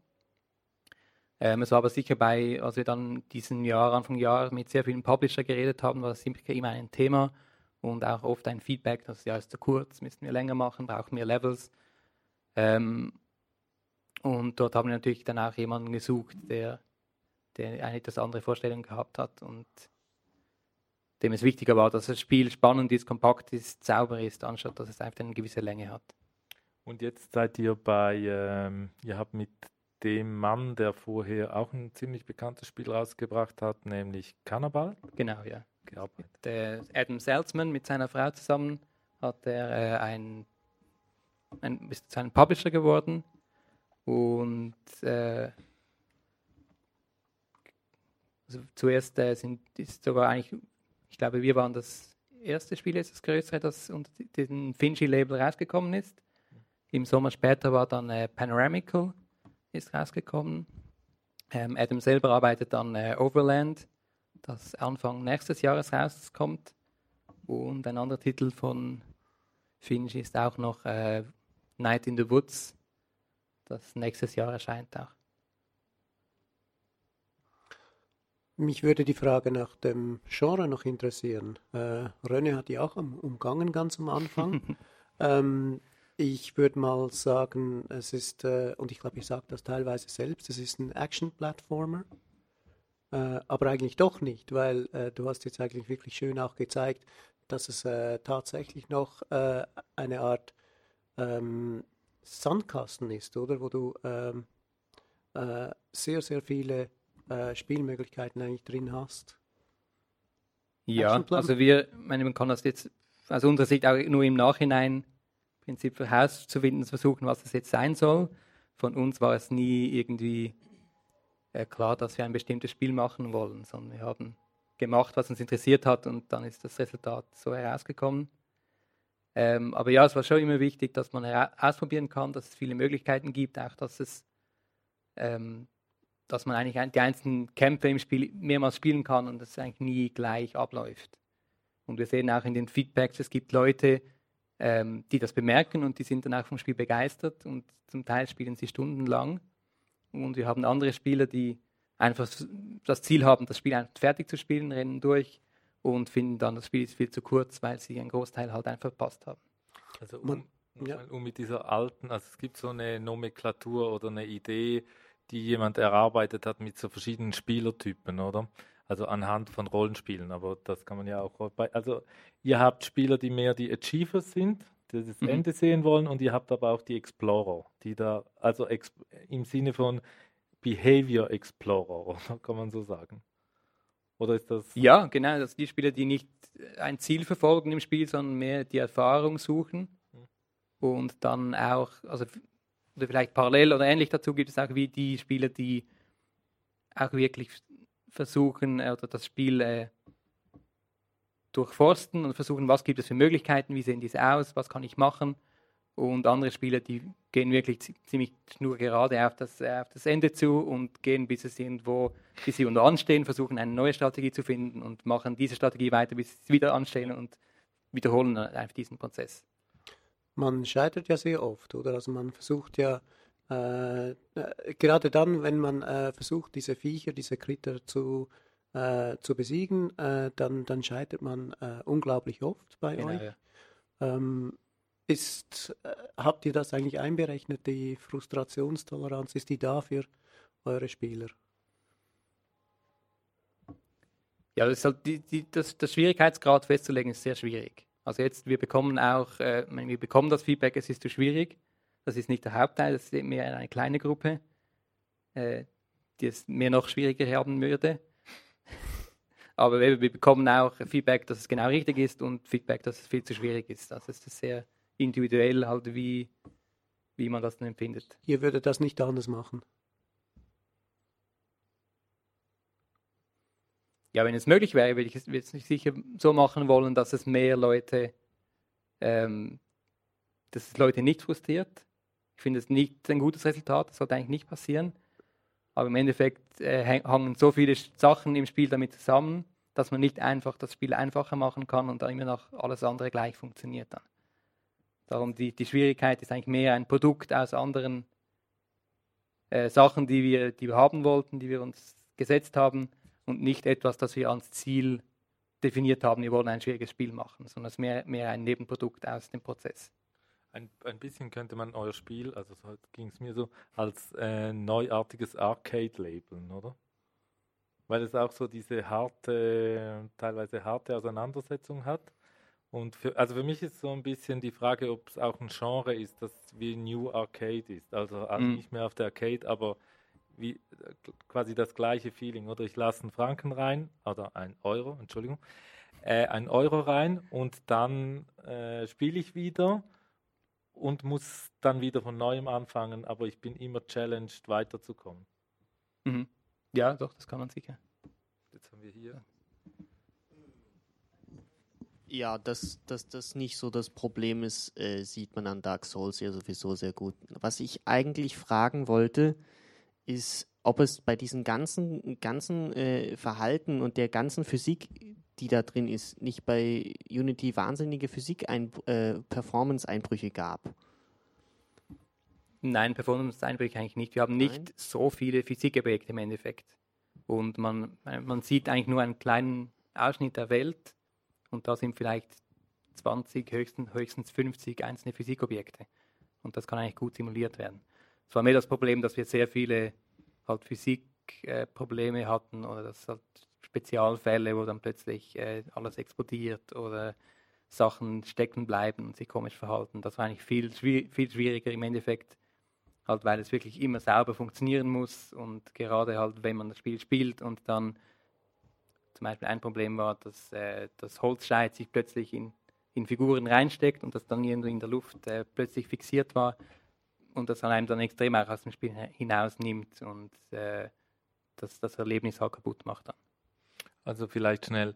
Ähm, es war aber sicher bei, als wir dann diesen Jahr, Anfang Jahr mit sehr vielen Publisher geredet haben, war das immer ein Thema und auch oft ein Feedback, das ja ist zu kurz, müssen wir länger machen, brauchen mehr Levels. Ähm, und dort haben wir natürlich dann auch jemanden gesucht, der, der eine etwas andere Vorstellung gehabt hat und dem es wichtiger war, dass das Spiel spannend ist, kompakt ist, sauber ist, anstatt dass es einfach eine gewisse Länge hat. Und jetzt seid ihr bei, ähm, ihr habt mit dem Mann, der vorher auch ein ziemlich bekanntes Spiel rausgebracht hat, nämlich Cannibal, Genau, ja. Gearbeitet. Der Adam Seltzman mit seiner Frau zusammen hat er äh, ein, ein, ist einem Publisher geworden und äh, also zuerst äh, sind, ist sogar eigentlich, ich glaube, wir waren das erste Spiel, jetzt das größere, das unter diesem Finchi-Label rausgekommen ist. Im Sommer später war dann äh, Panoramical ist rausgekommen. Ähm, Adam selber arbeitet an äh, Overland, das Anfang nächstes Jahres rauskommt. Und ein anderer Titel von Finch ist auch noch äh, Night in the Woods, das nächstes Jahr erscheint auch. Mich würde die Frage nach dem Genre noch interessieren. Äh, René hat die auch umgangen ganz am Anfang. ähm, ich würde mal sagen, es ist, äh, und ich glaube, ich sage das teilweise selbst, es ist ein Action-Plattformer. Äh, aber eigentlich doch nicht, weil äh, du hast jetzt eigentlich wirklich schön auch gezeigt, dass es äh, tatsächlich noch äh, eine Art ähm, Sandkasten ist, oder? Wo du ähm, äh, sehr, sehr viele äh, Spielmöglichkeiten eigentlich drin hast. Ja, also wir, ich meine, man kann das jetzt aus unserer Sicht auch nur im Nachhinein im Prinzip herauszufinden, versuchen, was das jetzt sein soll. Von uns war es nie irgendwie klar, dass wir ein bestimmtes Spiel machen wollen, sondern wir haben gemacht, was uns interessiert hat und dann ist das Resultat so herausgekommen. Ähm, aber ja, es war schon immer wichtig, dass man ausprobieren kann, dass es viele Möglichkeiten gibt, auch dass es ähm, dass man eigentlich die einzelnen Kämpfe im Spiel mehrmals spielen kann und es eigentlich nie gleich abläuft. Und wir sehen auch in den Feedbacks, es gibt Leute, ähm, die das bemerken und die sind dann auch vom Spiel begeistert und zum Teil spielen sie stundenlang. Und wir haben andere Spieler, die einfach das Ziel haben, das Spiel einfach fertig zu spielen, rennen durch und finden dann, das Spiel ist viel zu kurz, weil sie einen Großteil halt einfach verpasst haben. Also um, ja. um mit dieser alten, also es gibt so eine Nomenklatur oder eine Idee, die jemand erarbeitet hat mit so verschiedenen Spielertypen, oder? Also anhand von Rollenspielen, aber das kann man ja auch bei, also ihr habt Spieler, die mehr die Achievers sind, das Mhm. Ende sehen wollen und ihr habt aber auch die Explorer, die da, also ex, im Sinne von Behavior Explorer, oder kann man so sagen? Oder ist das Ja, genau, das sind die Spieler, die nicht ein Ziel verfolgen im Spiel, sondern mehr die Erfahrung suchen. Und dann auch, also oder vielleicht parallel oder ähnlich dazu gibt es auch wie die Spieler, die auch wirklich versuchen äh, oder das Spiel äh, durchforsten und versuchen, was gibt es für Möglichkeiten, wie sehen diese aus, was kann ich machen. Und andere Spieler, die gehen wirklich ziemlich nur gerade auf das, auf das Ende zu und gehen, bis es irgendwo, bis sie unter anstehen, versuchen eine neue Strategie zu finden und machen diese Strategie weiter, bis sie wieder anstehen und wiederholen einfach diesen Prozess. Man scheitert ja sehr oft, oder? Also man versucht ja, äh, äh, gerade dann, wenn man äh, versucht, diese Viecher, diese Kritter zu, äh, zu besiegen, äh, dann, dann scheitert man äh, unglaublich oft bei genau, euch. Ja. Ähm, ist, habt ihr das eigentlich einberechnet, die Frustrationstoleranz, ist die da für eure Spieler? Ja, das, halt die, die, das, das Schwierigkeitsgrad festzulegen ist sehr schwierig. Also jetzt, wir bekommen auch, äh, wir bekommen das Feedback, es ist zu schwierig. Das ist nicht der Hauptteil, das ist mehr eine kleine Gruppe, äh, die es mir noch schwieriger haben würde. Aber wir, wir, bekommen auch Feedback, dass es genau richtig ist und Feedback, dass es viel zu schwierig ist. Also es ist sehr individuell halt, wie, wie man das dann empfindet. Ihr würdet das nicht anders machen? ja, wenn es möglich wäre, würde ich es, würde es sicher so machen wollen, dass es mehr Leute, ähm, dass es Leute nicht frustriert. Ich finde es nicht ein gutes Resultat, das sollte eigentlich nicht passieren. Aber im Endeffekt äh, hängen so viele Sachen im Spiel damit zusammen, dass man nicht einfach das Spiel einfacher machen kann und dann immer noch alles andere gleich funktioniert dann. Darum die, die Schwierigkeit ist eigentlich mehr ein Produkt aus anderen äh, Sachen, die wir, die wir haben wollten, die wir uns gesetzt haben, und nicht etwas, das wir als Ziel definiert haben, wir wollen ein schwieriges Spiel machen, sondern es ist mehr, mehr ein Nebenprodukt aus dem Prozess. Ein, ein bisschen könnte man euer Spiel, also so ging es mir so, als äh, neuartiges Arcade labeln, oder? Weil es auch so diese harte, teilweise harte Auseinandersetzung hat. Und für, also für mich ist so ein bisschen die Frage, ob es auch ein Genre ist, das wie New Arcade ist. Also mm. nicht mehr auf der Arcade, aber wie quasi das gleiche Feeling, oder? Ich lasse einen Franken rein, oder ein Euro, Entschuldigung, äh, ein Euro rein und dann äh, spiele ich wieder und muss dann wieder von neuem anfangen, aber ich bin immer challenged, weiterzukommen. Mhm. Ja, doch, das kann man sicher. Jetzt haben wir hier. Ja, dass das, das nicht so das Problem ist, äh, sieht man an Dark Souls ja sowieso sehr gut. Was ich eigentlich fragen wollte, ist, ob es bei diesem ganzen, ganzen äh, Verhalten und der ganzen Physik, die da drin ist, nicht bei Unity wahnsinnige Physik-Performance-Einbrüche äh, gab. Nein, Performance-Einbrüche eigentlich nicht. Wir haben nicht Nein. so viele Physikobjekte im Endeffekt. Und man, man sieht eigentlich nur einen kleinen Ausschnitt der Welt und da sind vielleicht 20, höchstens, höchstens 50 einzelne Physikobjekte. Und das kann eigentlich gut simuliert werden. Es war mehr das Problem, dass wir sehr viele halt Physikprobleme äh, hatten oder dass halt Spezialfälle, wo dann plötzlich äh, alles explodiert oder Sachen stecken bleiben und sich komisch verhalten. Das war eigentlich viel, viel schwieriger im Endeffekt, halt weil es wirklich immer sauber funktionieren muss und gerade halt, wenn man das Spiel spielt und dann zum Beispiel ein Problem war, dass äh, das Holzscheit sich plötzlich in, in Figuren reinsteckt und das dann irgendwo in der Luft äh, plötzlich fixiert war und das einem dann extrem auch aus dem Spiel hinausnimmt und äh, das, das Erlebnis halt kaputt macht dann. Also vielleicht schnell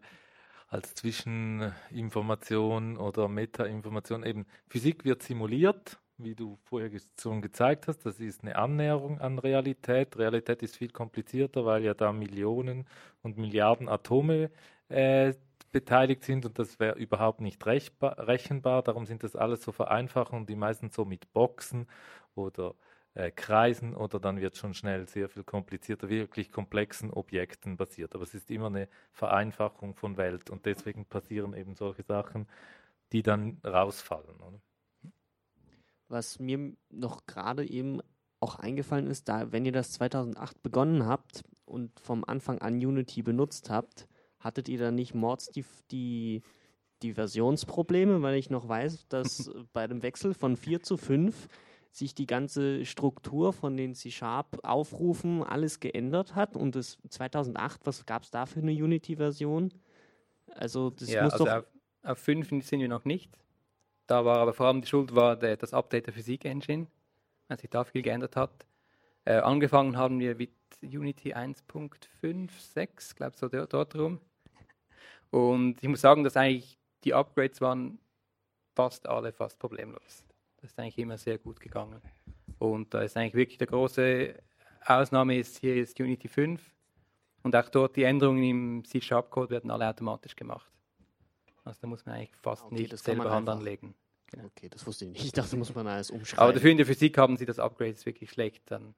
als Zwischeninformation oder Metainformation eben Physik wird simuliert, wie du vorher schon gezeigt hast, das ist eine Annäherung an Realität. Realität ist viel komplizierter, weil ja da Millionen und Milliarden Atome äh, beteiligt sind und das wäre überhaupt nicht rechenbar. Darum sind das alles so Vereinfachungen, die meistens so mit Boxen oder äh, Kreisen oder dann wird schon schnell sehr viel komplizierter, wirklich komplexen Objekten basiert. Aber es ist immer eine Vereinfachung von Welt und deswegen passieren eben solche Sachen, die dann rausfallen. Oder? Was mir noch gerade eben auch eingefallen ist, da wenn ihr das 2008 begonnen habt und vom Anfang an Unity benutzt habt, hattet ihr dann nicht Mords die, die, die Versionsprobleme, weil ich noch weiß, dass bei dem Wechsel von 4 zu 5 sich die ganze Struktur von den C-Sharp-Aufrufen alles geändert hat und das 2008, was gab es da für eine Unity-Version? Also das ja, muss also doch... Auf, auf 5 sind wir noch nicht. Da war aber vor allem die Schuld war der, das Update der Physik-Engine, weil sich da viel geändert hat. Äh, angefangen haben wir mit Unity 1.5.6, glaube ich, so dort rum. Und ich muss sagen, dass eigentlich die Upgrades waren fast alle fast problemlos. Das ist eigentlich immer sehr gut gegangen. Und da ist eigentlich wirklich der große Ausnahme ist hier ist Unity 5. Und auch dort die Änderungen im C-Sharp-Code werden alle automatisch gemacht. Also da muss man eigentlich fast Okay, nicht selber Hand anlegen. Genau. Okay, das wusste ich nicht. Ich dachte, muss man alles umschreiben. Aber dafür in der Physik haben sie das Upgrade ist wirklich schlecht. Dann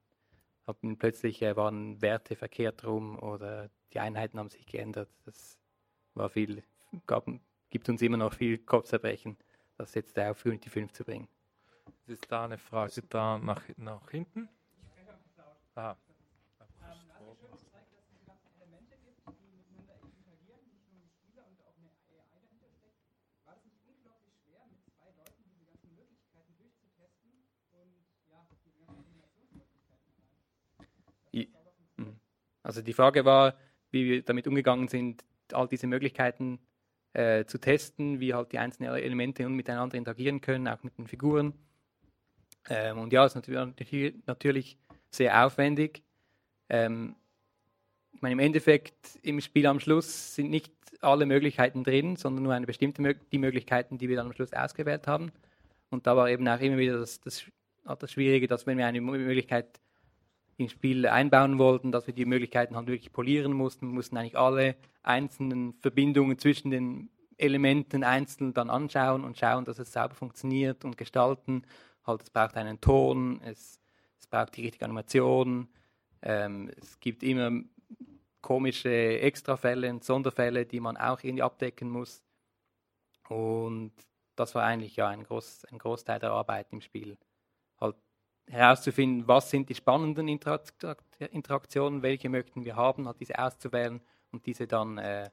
haben plötzlich äh, waren Werte verkehrt rum oder die Einheiten haben sich geändert. Das war viel, gab, gibt uns immer noch viel Kopfzerbrechen, das jetzt auf Unity 5 zu bringen. Es ist da eine Frage da nach, nach hinten. Mhm. Also die Frage war, wie wir damit umgegangen sind, all diese Möglichkeiten äh, zu testen, wie halt die einzelnen Elemente miteinander interagieren können, auch mit den Figuren. Ähm, und ja, es ist natürlich, natürlich sehr aufwendig. Ähm, ich meine, im Endeffekt im Spiel am Schluss sind nicht alle Möglichkeiten drin, sondern nur eine bestimmte die Möglichkeiten, die wir dann am Schluss ausgewählt haben. Und da war eben auch immer wieder das, das, das Schwierige, dass wenn wir eine Möglichkeit ins Spiel einbauen wollten, dass wir die Möglichkeiten halt wirklich polieren mussten. Wir mussten eigentlich alle einzelnen Verbindungen zwischen den Elementen einzeln dann anschauen und schauen, dass es sauber funktioniert und gestalten. Halt, es braucht einen Ton, es, es braucht die richtige Animation. Ähm, es gibt immer komische Extrafälle und Sonderfälle, die man auch irgendwie abdecken muss. Und das war eigentlich ja ein, Groß, ein Großteil der Arbeit im Spiel. Halt herauszufinden, was sind die spannenden Interakt Interaktionen, welche möchten wir haben, halt diese auszuwählen und diese dann äh,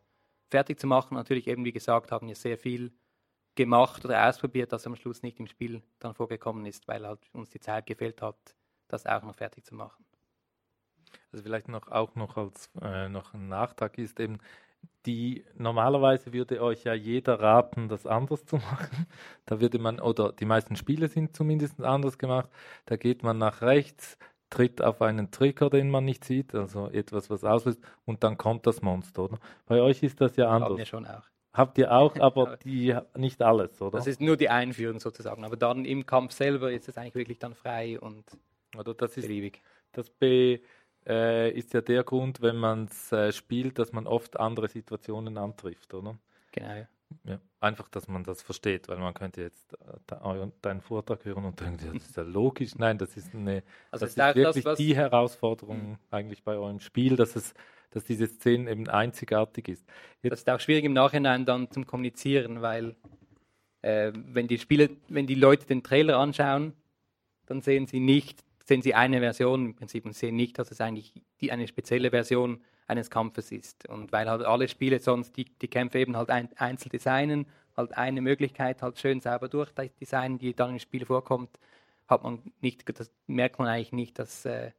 fertig zu machen. Natürlich eben, wie gesagt, haben wir sehr viel gemacht oder ausprobiert, das am Schluss nicht im Spiel dann vorgekommen ist, weil halt uns die Zeit gefehlt hat, das auch noch fertig zu machen. Also vielleicht noch auch noch als äh, noch ein Nachtrag ist eben die normalerweise würde euch ja jeder raten, das anders zu machen. Da würde man oder die meisten Spiele sind zumindest anders gemacht. Da geht man nach rechts, tritt auf einen Trigger, den man nicht sieht, also etwas, was auslöst, und dann kommt das Monster, oder? Bei euch ist das ja Haben anders. wir schon auch. Habt ihr auch, aber die nicht alles, oder? Das ist nur die Einführung sozusagen, aber dann im Kampf selber ist es eigentlich wirklich dann frei und oder das ist beliebig. Das B äh, ist ja der Grund, wenn man es äh, spielt, dass man oft andere Situationen antrifft, oder? Genau. ja. Ja. Einfach, dass man das versteht, weil man könnte jetzt äh, deinen Vortrag hören und denken, das ist ja logisch. Nein, das ist eine, Also das ist auch wirklich das, die Herausforderung eigentlich bei eurem Spiel, dass es, dass diese Szene eben einzigartig ist. das ist auch schwierig im Nachhinein dann zum Kommunizieren, weil äh, wenn die Spiele, wenn die Leute den Trailer anschauen, dann sehen sie nicht, sehen sie eine Version im Prinzip und sehen nicht, dass es eigentlich die, eine spezielle Version eines Kampfes ist. Und weil halt alle Spiele sonst die, die Kämpfe eben halt ein, einzeln designen, halt eine Möglichkeit halt schön sauber durchdesignen, die dann im Spiel vorkommt, hat man nicht, das merkt man eigentlich nicht, dass, äh,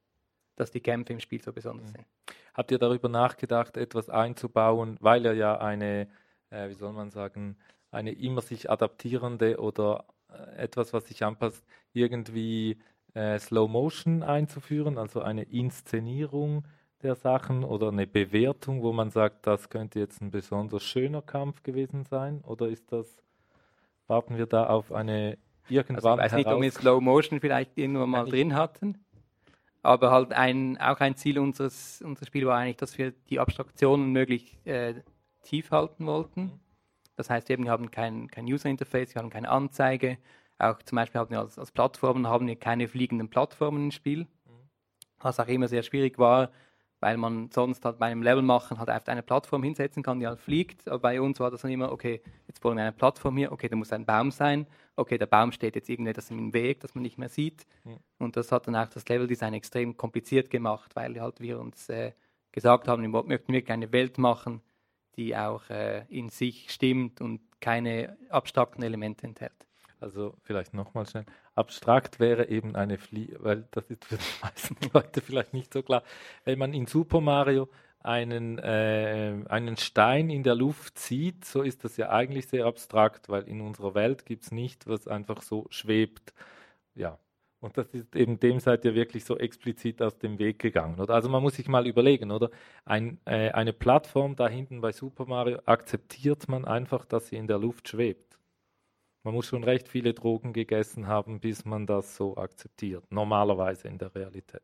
dass die Kämpfe im Spiel so besonders sind. Habt ihr darüber nachgedacht, etwas einzubauen, weil ihr ja eine, äh, wie soll man sagen, eine immer sich adaptierende oder äh, etwas, was sich anpasst, irgendwie äh, Slow Motion einzuführen, also eine Inszenierung der Sachen oder eine Bewertung, wo man sagt, das könnte jetzt ein besonders schöner Kampf gewesen sein? Oder ist das, warten wir da auf eine Also irgendwann ich weiß nicht, ob wir Slow Motion vielleicht irgendwann mal drin hatten. Aber halt ein, auch ein Ziel unseres, unseres Spiels war eigentlich, dass wir die Abstraktionen möglichst äh, tief halten wollten. Das heißt, eben, wir haben kein, kein User Interface, wir haben keine Anzeige. Auch zum Beispiel haben wir als, als Plattformen haben wir keine fliegenden Plattformen im Spiel. Was auch immer sehr schwierig war, weil man sonst halt bei einem Level machen halt auf eine Plattform hinsetzen kann, die halt fliegt. Aber bei uns war das dann immer, okay, jetzt wollen wir eine Plattform hier, okay, da muss ein Baum sein, okay, der Baum steht jetzt irgendetwas im Weg, das man nicht mehr sieht. Mhm. Und das hat dann auch das Leveldesign extrem kompliziert gemacht, weil halt wir uns äh, gesagt haben, wir möchten wirklich eine Welt machen, die auch äh, in sich stimmt und keine abstrakten Elemente enthält. Also vielleicht nochmal schnell. Abstrakt wäre eben eine Fliege, weil das ist für die meisten Leute vielleicht nicht so klar. Wenn man in Super Mario einen, äh, einen Stein in der Luft sieht, so ist das ja eigentlich sehr abstrakt, weil in unserer Welt gibt es nicht, was einfach so schwebt. Ja. Und das ist eben dem seid ihr wirklich so explizit aus dem Weg gegangen. Oder? Also man muss sich mal überlegen, oder? Ein, äh, eine Plattform da hinten bei Super Mario akzeptiert man einfach, dass sie in der Luft schwebt. Man muss schon recht viele Drogen gegessen haben, bis man das so akzeptiert. Normalerweise in der Realität.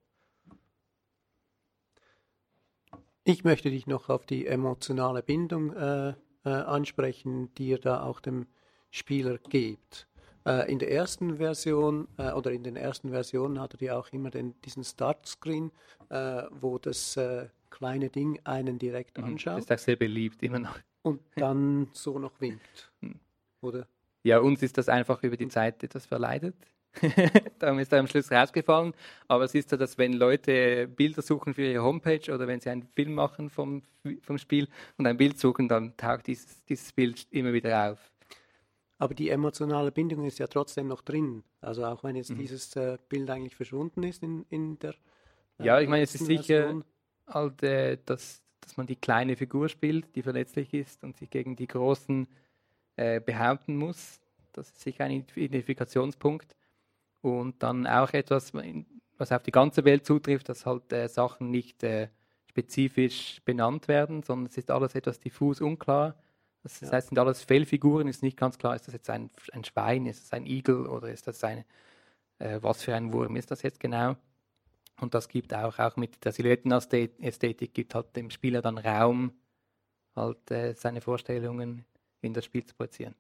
Ich möchte dich noch auf die emotionale Bindung äh, äh, ansprechen, die ihr da auch dem Spieler gebt. Äh, in der ersten Version äh, oder in den ersten Versionen hattet ihr auch immer den, diesen Startscreen, äh, wo das äh, kleine Ding einen direkt Mhm. anschaut Das ist auch sehr beliebt, immer noch. und dann so noch winkt. Mhm. Oder? Ja, uns ist das einfach über die Zeit etwas verleidet. Darum ist er am Schluss rausgefallen. Aber es ist so, dass wenn Leute Bilder suchen für ihre Homepage oder wenn sie einen Film machen vom, vom Spiel und ein Bild suchen, dann taucht dieses, dieses Bild immer wieder auf. Aber die emotionale Bindung ist ja trotzdem noch drin. Also auch wenn jetzt Mhm. dieses äh, Bild eigentlich verschwunden ist in, in der äh, Ja, ich meine, es ist sicher-. Halt, äh, dass, dass man die kleine Figur spielt, die verletzlich ist und sich gegen die großen äh, behaupten muss. Das ist sicher ein Identifikationspunkt. Und dann auch etwas, was auf die ganze Welt zutrifft, dass halt äh, Sachen nicht äh, spezifisch benannt werden, sondern es ist alles etwas diffus unklar. Das heißt, es sind alles Fehlfiguren, ist nicht ganz klar, ist das jetzt ein, ein Schwein, ist das ein Igel oder ist das ein, äh, was für ein Wurm ist das jetzt genau? Und das gibt auch, auch mit der Silhouettenästhetik, gibt halt dem Spieler dann Raum, halt äh, seine Vorstellungen in das Spiel zu projizieren.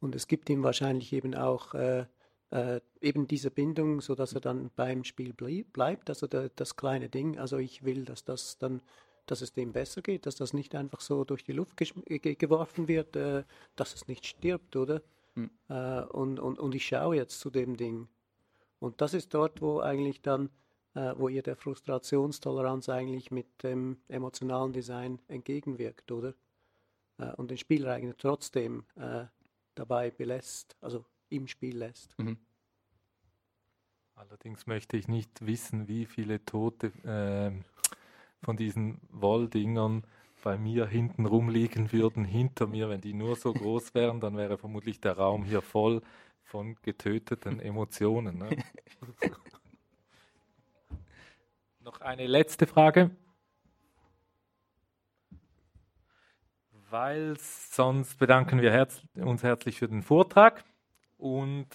Und es gibt ihm wahrscheinlich eben auch äh, äh, eben diese Bindung, sodass er dann beim Spiel blie bleibt. Also der, das kleine Ding. Also ich will, dass das dann, dass es dem besser geht, dass das nicht einfach so durch die Luft geworfen wird, äh, dass es nicht stirbt, oder? Hm. Äh, und, und, und ich schaue jetzt zu dem Ding. Und das ist dort, wo eigentlich dann, äh, wo ihr der Frustrationstoleranz eigentlich mit dem emotionalen Design entgegenwirkt, oder? Äh, und den Spieler eigentlich trotzdem äh, dabei belässt, also im Spiel lässt. Allerdings möchte ich nicht wissen, wie viele Tote ähm, von diesen Wolldingern bei mir hinten rumliegen würden, hinter mir. Wenn die nur so groß wären, dann wäre vermutlich der Raum hier voll von getöteten Emotionen. Ne? Noch eine letzte Frage. Weil sonst bedanken wir herz uns herzlich für den Vortrag und